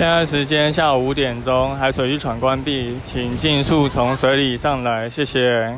现在时间下午五点钟，海水浴场关闭，请尽速从水里上来，谢谢。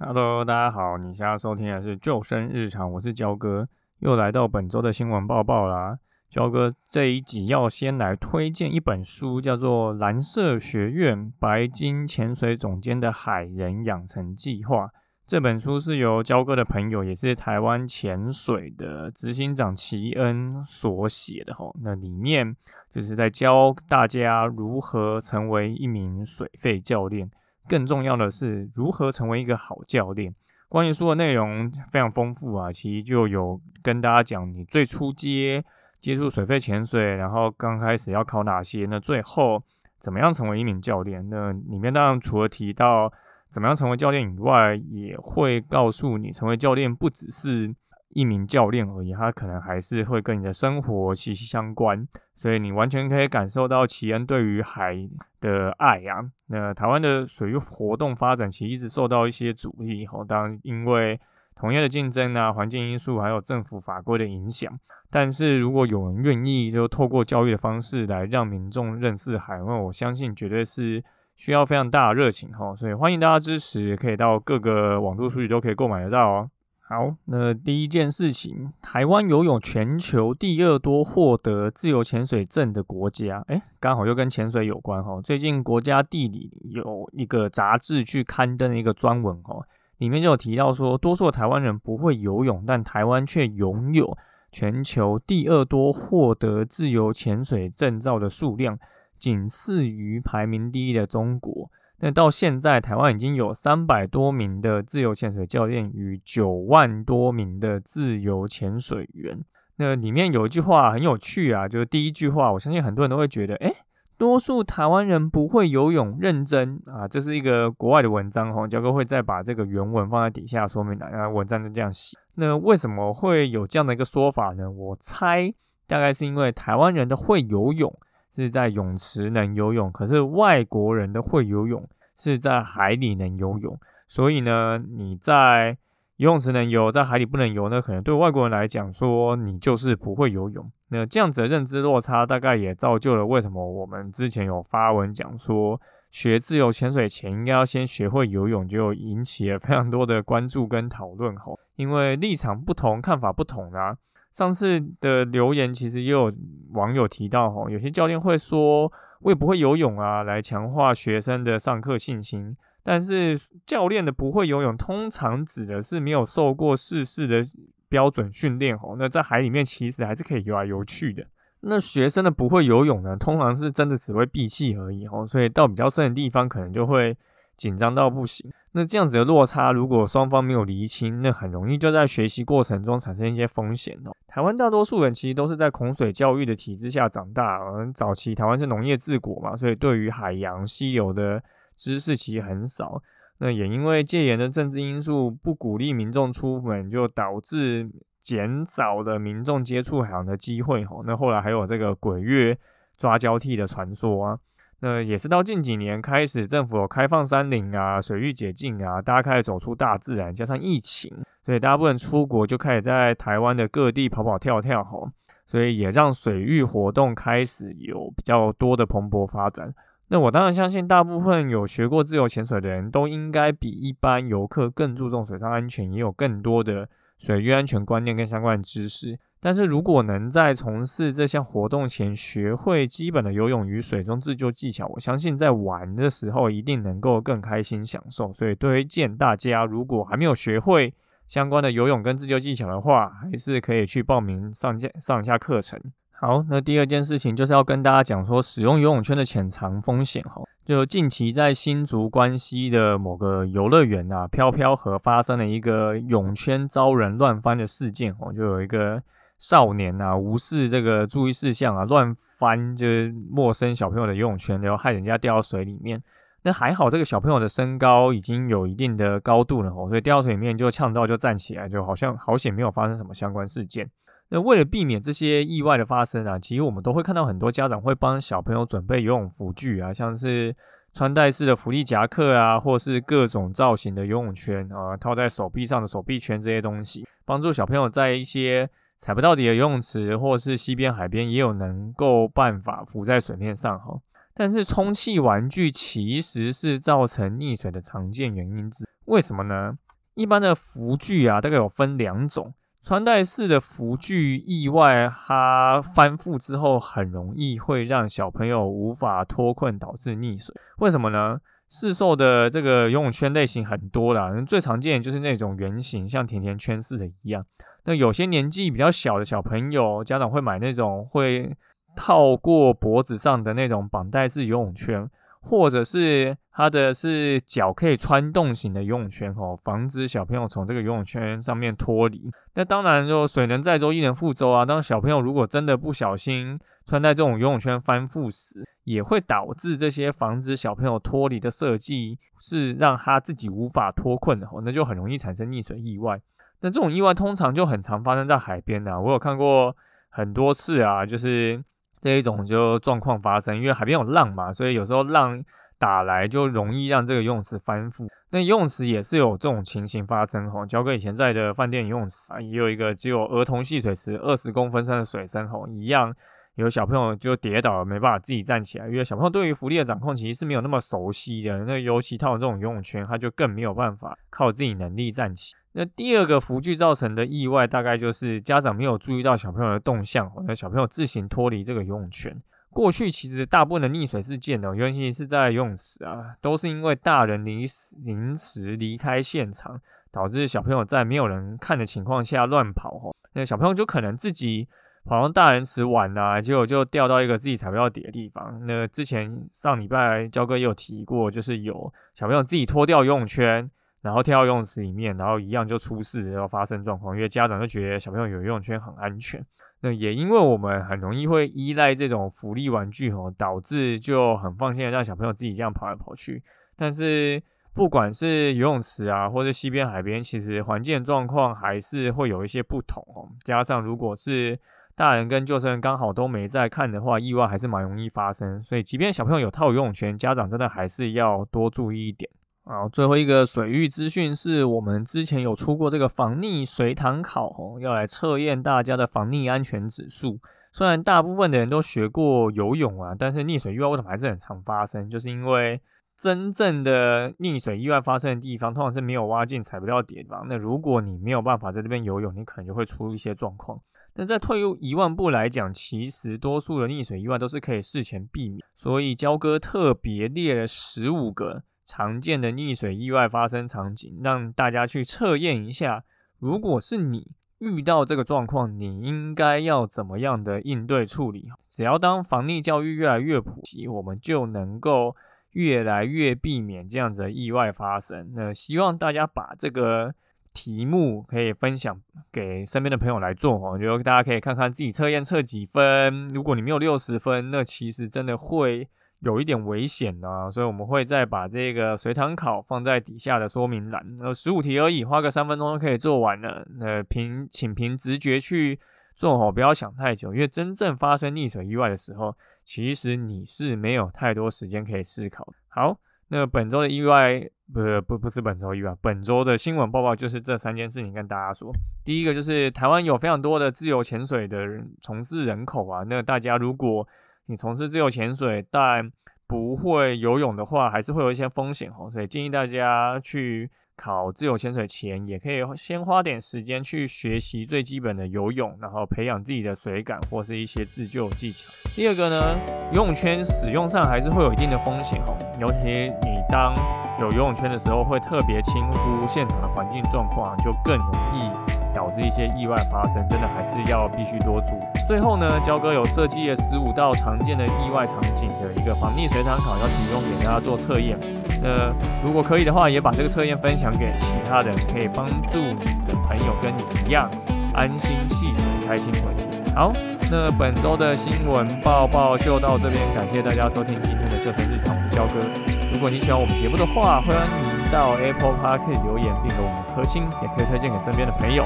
Hello，大家好，你现在收听的是救生日常，我是焦哥，又来到本周的新闻报报啦。焦哥这一集要先来推荐一本书，叫做《蓝色学院白金潜水总监的海人养成计划》。这本书是由焦哥的朋友，也是台湾潜水的执行长齐恩所写的吼。那里面就是在教大家如何成为一名水肺教练，更重要的是如何成为一个好教练。关于书的内容非常丰富啊，其实就有跟大家讲你最初接接触水肺潜水，然后刚开始要考哪些，那最后怎么样成为一名教练。那里面当然除了提到。怎么样成为教练以外，也会告诉你，成为教练不只是一名教练而已，他可能还是会跟你的生活息息相关。所以你完全可以感受到奇恩对于海的爱啊。那台湾的水域活动发展其实一直受到一些阻力，吼，当然因为同业的竞争啊、环境因素还有政府法规的影响。但是如果有人愿意就透过教育的方式来让民众认识海，那我相信绝对是。需要非常大的热情哈，所以欢迎大家支持，可以到各个网络书局都可以购买得到哦。好，那第一件事情，台湾游泳全球第二多获得自由潜水证的国家，哎，刚好又跟潜水有关哈。最近国家地理有一个杂志去刊登一个专文哈，里面就有提到说，多数台湾人不会游泳，但台湾却拥有全球第二多获得自由潜水证照的数量。仅次于排名第一的中国。那到现在，台湾已经有三百多名的自由潜水教练与九万多名的自由潜水员。那里面有一句话很有趣啊，就是第一句话，我相信很多人都会觉得，哎，多数台湾人不会游泳，认真啊，这是一个国外的文章哈，教哥会再把这个原文放在底下说明栏，那文章就这样写。那为什么会有这样的一个说法呢？我猜大概是因为台湾人的会游泳。是在泳池能游泳，可是外国人的会游泳是在海里能游泳，所以呢，你在游泳池能游，在海里不能游呢，可能对外国人来讲说你就是不会游泳。那这样子的认知落差，大概也造就了为什么我们之前有发文讲说，学自由潜水前应该要先学会游泳，就引起了非常多的关注跟讨论吼，因为立场不同，看法不同啊。上次的留言其实也有网友提到，吼，有些教练会说，我也不会游泳啊，来强化学生的上课信心。但是教练的不会游泳，通常指的是没有受过试试的标准训练，吼，那在海里面其实还是可以游来游去的。那学生的不会游泳呢，通常是真的只会闭气而已，吼，所以到比较深的地方，可能就会。紧张到不行，那这样子的落差，如果双方没有厘清，那很容易就在学习过程中产生一些风险哦。台湾大多数人其实都是在孔水教育的体制下长大，而早期台湾是农业治国嘛，所以对于海洋溪流的知识其实很少。那也因为戒严的政治因素，不鼓励民众出门，就导致减少了民众接触海洋的机会吼。那后来还有这个鬼月抓交替的传说啊。那也是到近几年开始，政府有开放山林啊，水域解禁啊，大家开始走出大自然，加上疫情，所以大部分出国，就开始在台湾的各地跑跑跳跳吼，所以也让水域活动开始有比较多的蓬勃发展。那我当然相信，大部分有学过自由潜水的人都应该比一般游客更注重水上安全，也有更多的水域安全观念跟相关知识。但是如果能在从事这项活动前学会基本的游泳与水中自救技巧，我相信在玩的时候一定能够更开心享受。所以推荐大家，如果还没有学会相关的游泳跟自救技巧的话，还是可以去报名上下上一下课程。好，那第二件事情就是要跟大家讲说，使用游泳圈的潜藏风险哈。就近期在新竹关西的某个游乐园啊，飘飘河发生了一个泳圈遭人乱翻的事件哦，就有一个少年啊无视这个注意事项啊，乱翻就是陌生小朋友的游泳圈，然后害人家掉到水里面。那还好，这个小朋友的身高已经有一定的高度了哦，所以掉到水里面就呛到就站起来，就好像好险没有发生什么相关事件。那为了避免这些意外的发生啊，其实我们都会看到很多家长会帮小朋友准备游泳服具啊，像是穿戴式的浮力夹克啊，或是各种造型的游泳圈啊，套在手臂上的手臂圈这些东西，帮助小朋友在一些踩不到底的游泳池或是溪边、海边也有能够办法浮在水面上哈。但是充气玩具其实是造成溺水的常见原因之，为什么呢？一般的浮具啊，大概有分两种。穿戴式的浮具意外，它翻覆之后很容易会让小朋友无法脱困，导致溺水。为什么呢？市售的这个游泳圈类型很多啦，最常见就是那种圆形，像甜甜圈似的一样。那有些年纪比较小的小朋友，家长会买那种会套过脖子上的那种绑带式游泳圈。或者是它的是脚可以穿洞型的游泳圈哦，防止小朋友从这个游泳圈上面脱离。那当然就水能载舟，亦能覆舟啊。当小朋友如果真的不小心穿戴这种游泳圈翻覆时，也会导致这些防止小朋友脱离的设计是让他自己无法脱困的哦，那就很容易产生溺水意外。那这种意外通常就很常发生在海边呐，我有看过很多次啊，就是。这一种就状况发生，因为海边有浪嘛，所以有时候浪打来就容易让这个游泳池翻覆。那游泳池也是有这种情形发生吼，交哥以前在的饭店游泳池啊，也有一个只有儿童戏水池二十公分深的水深吼，一样有小朋友就跌倒了，没办法自己站起来，因为小朋友对于浮力的掌控其实是没有那么熟悉的。那尤其套这种游泳圈，他就更没有办法靠自己能力站起。那第二个浮具造成的意外，大概就是家长没有注意到小朋友的动向，那小朋友自行脱离这个游泳圈。过去其实大部分的溺水事件呢，尤其是在游泳池啊，都是因为大人临时临时离开现场，导致小朋友在没有人看的情况下乱跑哦。那小朋友就可能自己跑到大人池玩啊，结果就掉到一个自己踩不到底的地方。那之前上礼拜焦哥也有提过，就是有小朋友自己脱掉游泳圈。然后跳到游泳池里面，然后一样就出事，然后发生状况。因为家长就觉得小朋友有游泳圈很安全。那也因为我们很容易会依赖这种福利玩具哦，导致就很放心的让小朋友自己这样跑来跑去。但是不管是游泳池啊，或者西边、海边，其实环境状况还是会有一些不同哦。加上如果是大人跟救生员刚好都没在看的话，意外还是蛮容易发生。所以即便小朋友有套游泳圈，家长真的还是要多注意一点。好，最后一个水域资讯是我们之前有出过这个防溺水塘考哦，要来测验大家的防溺安全指数。虽然大部分的人都学过游泳啊，但是溺水意外为什么还是很常发生？就是因为真正的溺水意外发生的地方，通常是没有挖进踩不到底的地方。那如果你没有办法在这边游泳，你可能就会出一些状况。那在退入一万步来讲，其实多数的溺水意外都是可以事前避免。所以焦哥特别列了十五个。常见的溺水意外发生场景，让大家去测验一下。如果是你遇到这个状况，你应该要怎么样的应对处理？只要当防溺教育越来越普及，我们就能够越来越避免这样子的意外发生。那希望大家把这个题目可以分享给身边的朋友来做哦，就大家可以看看自己测验测几分。如果你没有六十分，那其实真的会。有一点危险呢，所以我们会再把这个随堂考放在底下的说明栏。呃，十五题而已，花个三分钟就可以做完了。那凭请凭直觉去做好，不要想太久，因为真正发生溺水意外的时候，其实你是没有太多时间可以思考。好，那本周的意外，不不不是本周意外，本周的新闻报报就是这三件事情跟大家说。第一个就是台湾有非常多的自由潜水的人从事人口啊，那大家如果你从事自由潜水，但不会游泳的话，还是会有一些风险哦。所以建议大家去考自由潜水前，也可以先花点时间去学习最基本的游泳，然后培养自己的水感或是一些自救技巧。第二个呢，游泳圈使用上还是会有一定的风险哦，尤其你当有游泳圈的时候，会特别轻忽现场的环境状况，就更容易导致一些意外发生，真的还是要必须多注意。最后呢，焦哥有设计了十五道常见的意外场景的一个防溺水场考，要提供给大家做测验。那如果可以的话，也把这个测验分享给其他人，可以帮助你的朋友跟你一样安心戏水、开心回家。好，那本周的新闻报报就到这边，感谢大家收听今天的救生日常，我是焦哥。如果你喜欢我们节目的话，欢迎您到 Apple Park 留言并给我们颗星，也可以推荐给身边的朋友。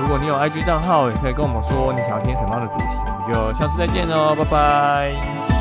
如果你有 IG 账号，也可以跟我们说你想要听什么样的主题，我们就下次再见喽，拜拜。